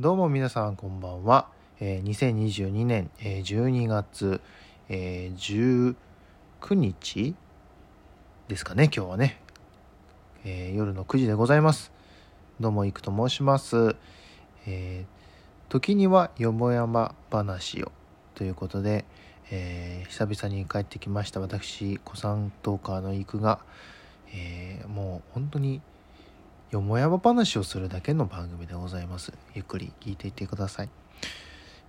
どうも皆さんこんばんは。えー、2022年、えー、12月、えー、19日ですかね、今日はね、えー、夜の9時でございます。どうも、いくと申します。えー、時にはよもやま話をということで、えー、久々に帰ってきました私、古参トーカーのいくが、えー、もう本当によもやま話をするだけの番組でございます。ゆっくり聞いていってください。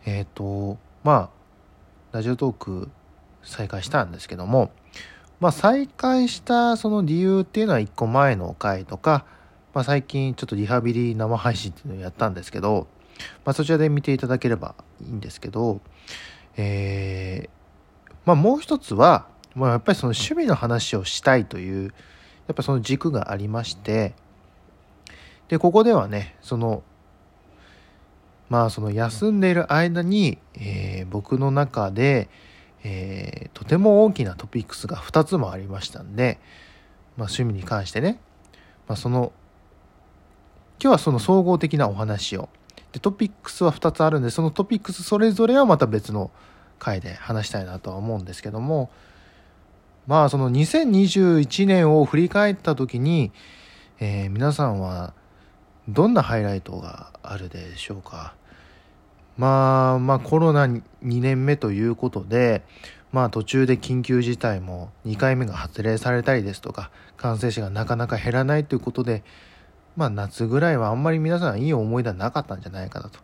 えっ、ー、と、まあ、ラジオトーク再開したんですけども、まあ再開したその理由っていうのは1個前の回とか、まあ最近ちょっとリハビリ生配信っていうのをやったんですけど、まあそちらで見ていただければいいんですけど、えー、まあもう一つは、まあやっぱりその趣味の話をしたいという、やっぱその軸がありまして、で、ここではね、その、まあその休んでいる間に、えー、僕の中で、えー、とても大きなトピックスが2つもありましたんで、まあ、趣味に関してね、まあ、その今日はその総合的なお話を。でトピックスは2つあるんでそのトピックスそれぞれはまた別の回で話したいなとは思うんですけどもまあその2021年を振り返った時に、えー、皆さんはどんなハイライトがあるでしょうかまあまあコロナ2年目ということでまあ途中で緊急事態も2回目が発令されたりですとか感染者がなかなか減らないということでまあ夏ぐらいはあんまり皆さんいい思い出はなかったんじゃないかなと。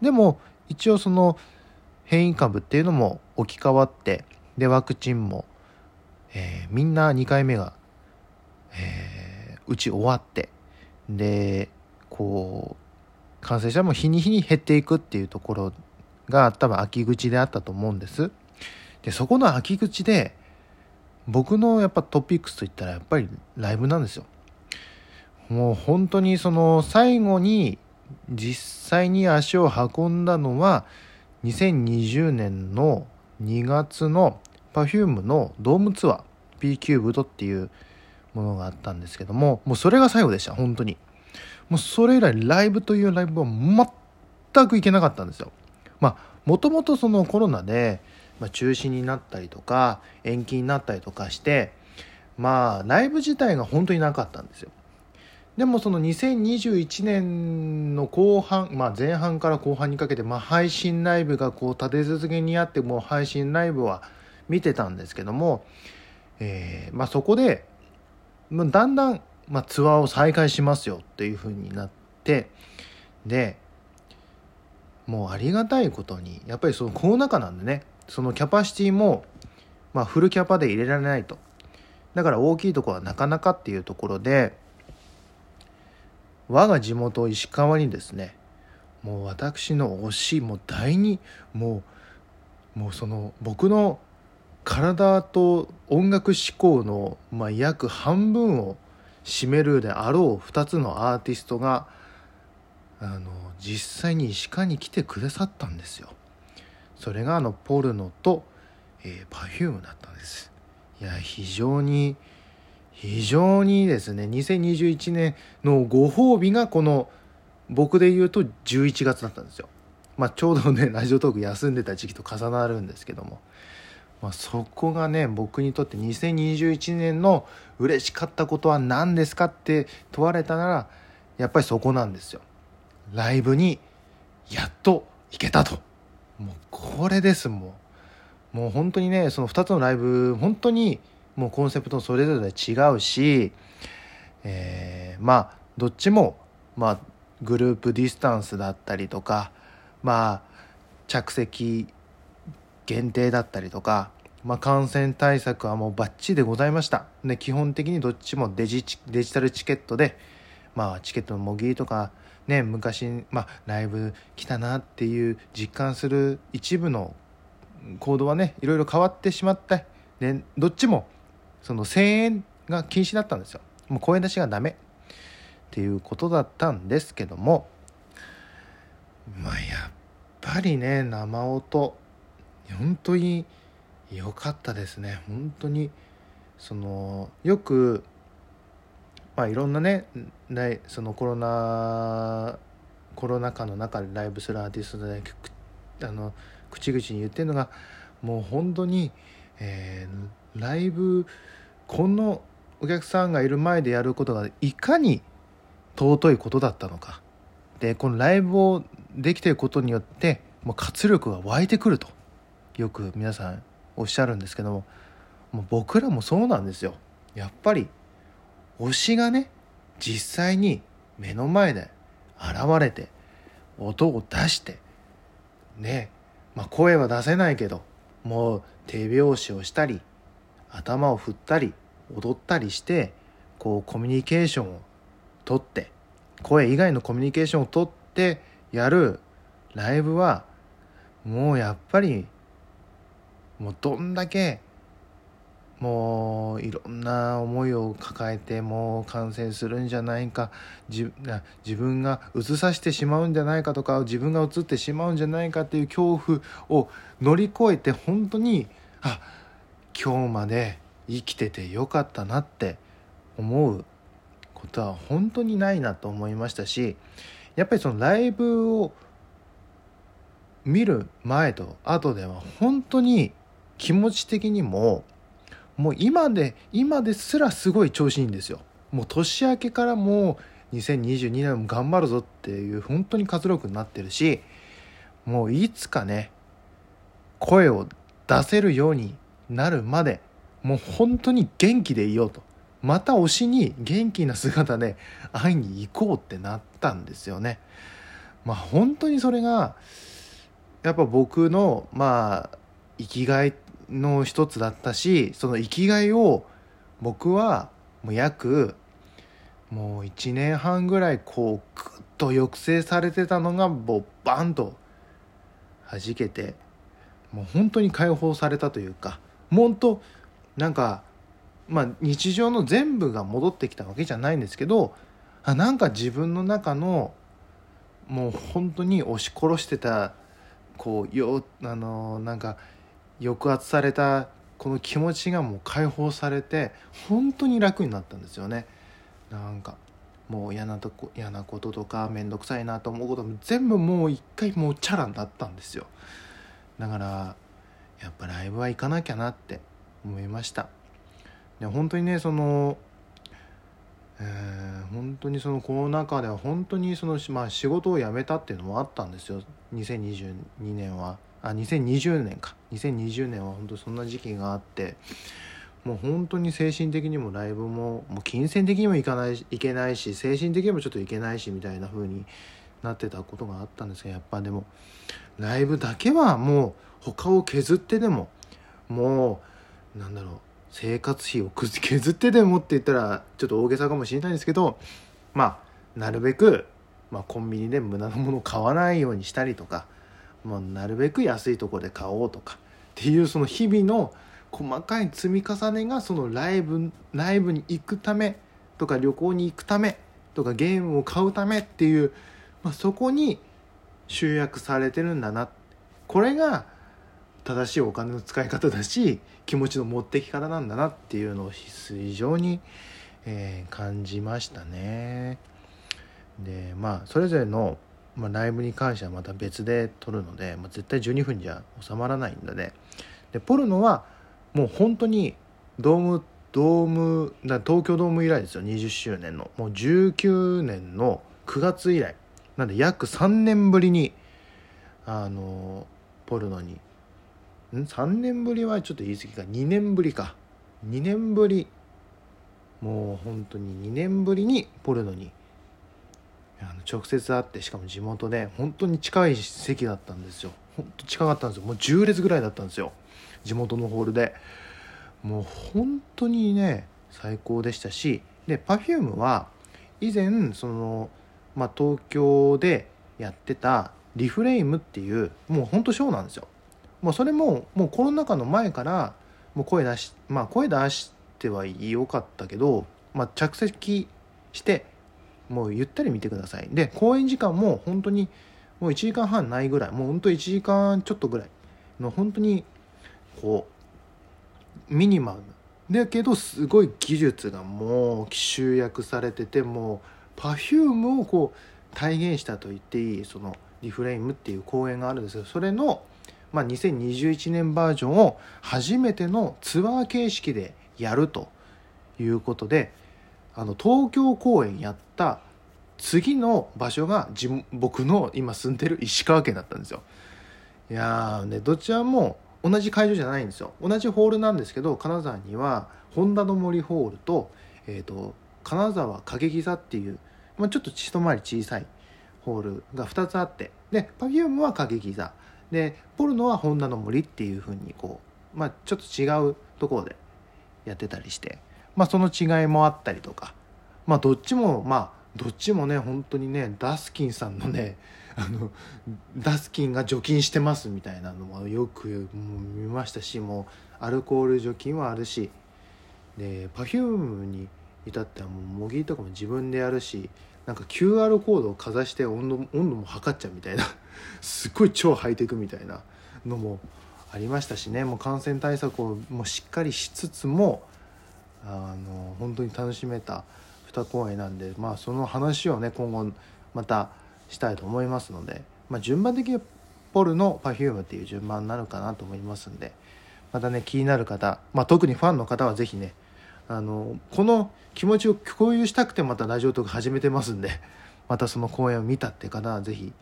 でも一応その変異株っていうのも置き換わってでワクチンも、えー、みんな2回目が、えー、打ち終わってでこう感染者も日に日に減っていくっていうところが多分秋口であったと思うんです。でそこの秋口で僕のやっぱトピックスといったらやっぱりライブなんですよ。もう本当にその最後に実際に足を運んだのは2020年の2月の Perfume のドームツアー P キューブドっていうものがあったんですけどももうそれが最後でした本当に。もうそれ以来ライブというライブは全く行けなかったんですよ。まあもともとそのコロナで、ま、中止になったりとか延期になったりとかしてまあライブ自体が本当になかったんですよ。でもその2021年の後半、まあ、前半から後半にかけて、まあ、配信ライブがこう立て続けにあってもう配信ライブは見てたんですけども、えーまあ、そこでだんだんまあ、ツアーを再開しますよっていうふうになってでもうありがたいことにやっぱりそのコロナ禍なんでねそのキャパシティもまあフルキャパで入れられないと。だから大きいとこはなかなかっていうところで我が地元石川にですねもう私の推しもう第二もうもうその僕の体と音楽志向の、まあ、約半分を占めるであろう2つのアーティストがあの実際に石川に来てくださったんですよ。それがあのポルノと、えー、Perfume だったんです。いや非常に非常にですね2021年のご褒美がこの僕で言うと11月だったんですよ。まあ、ちょうどねラジオトーク休んでた時期と重なるんですけどもまあ、そこがね僕にとって2021年の嬉しかったことは何ですかって問われたならやっぱりそこなんですよ。ライブにやっと行けたと。もうこれですもう。もう本当にねその2つのライブ本当にもうコンセプトそれぞれ違うし、えー、まあどっちもまあグループディスタンスだったりとかまあ着席限定だったりとか、まあ、感染対策はもうバッチリでございました。で、基本的にどっちもデジデジタルチケットで、まあ、チケットのもぎりとか、ね、昔、まあ、ライブ来たなっていう実感する一部の行動はね、いろいろ変わってしまって、で、どっちも、その声援が禁止だったんですよ。もう声出しがダメっていうことだったんですけども、まあ、やっぱりね、生音、本当に良かったですね。本当にそのよくまあいろんなねそのコロナコロナ禍の中でライブするアーティストであの口々に言ってるのがもう本当に、えー、ライブこのお客さんがいる前でやることがいかに尊いことだったのか。でこのライブをできていることによってもう活力が湧いてくると。よく皆さんおっしゃるんですけどももう僕らもそうなんですよ。やっぱり推しがね実際に目の前で現れて音を出してねまあ声は出せないけどもう手拍子をしたり頭を振ったり踊ったりしてこうコミュニケーションをとって声以外のコミュニケーションをとってやるライブはもうやっぱりもうどんだけもういろんな思いを抱えてもう感染するんじゃないか自分がうつさせてしまうんじゃないかとか自分がうつってしまうんじゃないかっていう恐怖を乗り越えて本当にあ今日まで生きててよかったなって思うことは本当にないなと思いましたしやっぱりそのライブを見る前と後では本当に気持ち的にももう今で今ですらすごい調子いいんですよ。もう年明けからもう2022年も頑張るぞっていう本当に活力になってるしもういつかね声を出せるようになるまでもう本当に元気でいようと。また推しに元気な姿で会いに行こうってなったんですよね。まあ本当にそれがやっぱ僕のまあ生きがいの一つだったしその生きがいを僕はもう約もう1年半ぐらいこうグッと抑制されてたのがもうバンと弾けてもう本当に解放されたというか本当なんかまあ日常の全部が戻ってきたわけじゃないんですけどあなんか自分の中のもう本当に押し殺してたこうよあのなんか抑圧されたこの気持ちがもう解放されて本当に楽になったんですよね。なんかもう嫌なとこ嫌なこととか面倒くさいなと思うことも全部もう一回もうチャラになったんですよ。だからやっぱライブは行かなきゃなって思いました。で本当にねそのえー、本当にそのコロナ禍では本当にその、まあ、仕事を辞めたっていうのもあったんですよ。2022年は。あ2020年か。2020年は本当そんな時期があってもう本当に精神的にもライブももう金銭的にもいかないいけないし精神的にもちょっといけないしみたいな風になってたことがあったんですがやっぱでも。ライブだけはもう他を削ってでももうなんだろう生活費を削ってでもって言ったらちょっと大げさかもしれないんですけどまあなるべく、まあ、コンビニで無駄なものを買わないようにしたりとかもうなるべく安いとこで買おうとかっていうその日々の細かい積み重ねがそのライブライブに行くためとか旅行に行くためとかゲームを買うためっていう、まあ、そこに集約されてるんだなこれが正しいお金の使い方だし気持ちの持ってき方なんだなっていうのを非常に、えー、感じましたね。でまあそれぞれのまあ、ライブに関してはまた別で撮るので、まあ、絶対12分じゃ収まらないんだね。でポルノはもう本当にドームドームだ東京ドーム以来ですよ。20周年の。もう19年の9月以来。なんで約3年ぶりにあのポルノに。ん？3年ぶりはちょっと言い過ぎか。2年ぶりか。2年ぶり。もう本当に2年ぶりにポルノにあの直接会ってしかも地元で本当に近い席だったんですよ。本当近かったんですよ。もう10列ぐらいだったんですよ。地元のホールで。もう本当にね最高でしたしで Perfume は以前その、まあ、東京でやってたリフレイムっていうもう本当ショーなんですよ。もうそれももうコロナ禍の前からもう声出しまあ声出してはいよかったけど、まあ、着席してもうゆったり見てください。で公演時間も本当にもう1時間半ないぐらいもう本当1時間ちょっとぐらいの本当にこうミニマム。だけどすごい技術がもう集約されててもう Perfume をこう体現したと言っていいそのリフレイムっていう公演があるんですけどそれの、まあ、2021年バージョンを初めてのツアー形式でやるということであの東京公演やった次の場所が自僕の今住んでる石川県だったんですよ。いやーねどちらも同じ会場じゃないんですよ。同じホールなんですけど金沢には本田の森ホールと,、えーと、金沢影木座っていう、まあ、ちょっと一回り小さいホールが2つあってで Perfume は影木座。でポルノは本田の森っていうふうにこう、まあ、ちょっと違うところでやってたりして、まあ、その違いもあったりとか、まあ、どっちもまあどっちもね本当にねダスキンさんのね あのダスキンが除菌してますみたいなのもよくもう見ましたしもうアルコール除菌はあるし。で Perfume に至ってはもう模擬とかも自分でやるしなんか QR コードをかざして温度温度も測っちゃうみたいな。すっごい超ハイテクみたいなのもありましたしね。もう感染対策をもうしっかりしつつもあの本当に楽しめた2公演なんでまあその話をね今後またしたいと思いますので、まあ、順番的にポルの Perfume っていう順番になるかなと思いますんでまたね気になる方、まあ、特にファンの方は是非ねあのこの気持ちを共有したくてまたラジオトーク始めてますんで またその公演を見たって方は是非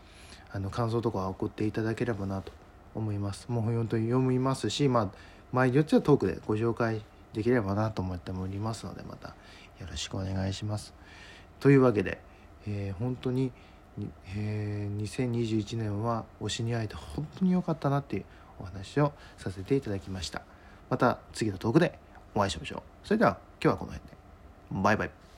あの感想とか送っていただければなと思います。もう本当に読みますしまあ場合によってはトークでご紹介できればなと思っておりますのでまたよろしくお願いします。というわけで、えー、本当にえー、2021年は推しに会えて本当に良かったなっていうお話をさせていただきました。また次のトークでお会いしましょう。それでは今日はこの辺で。バイバイ。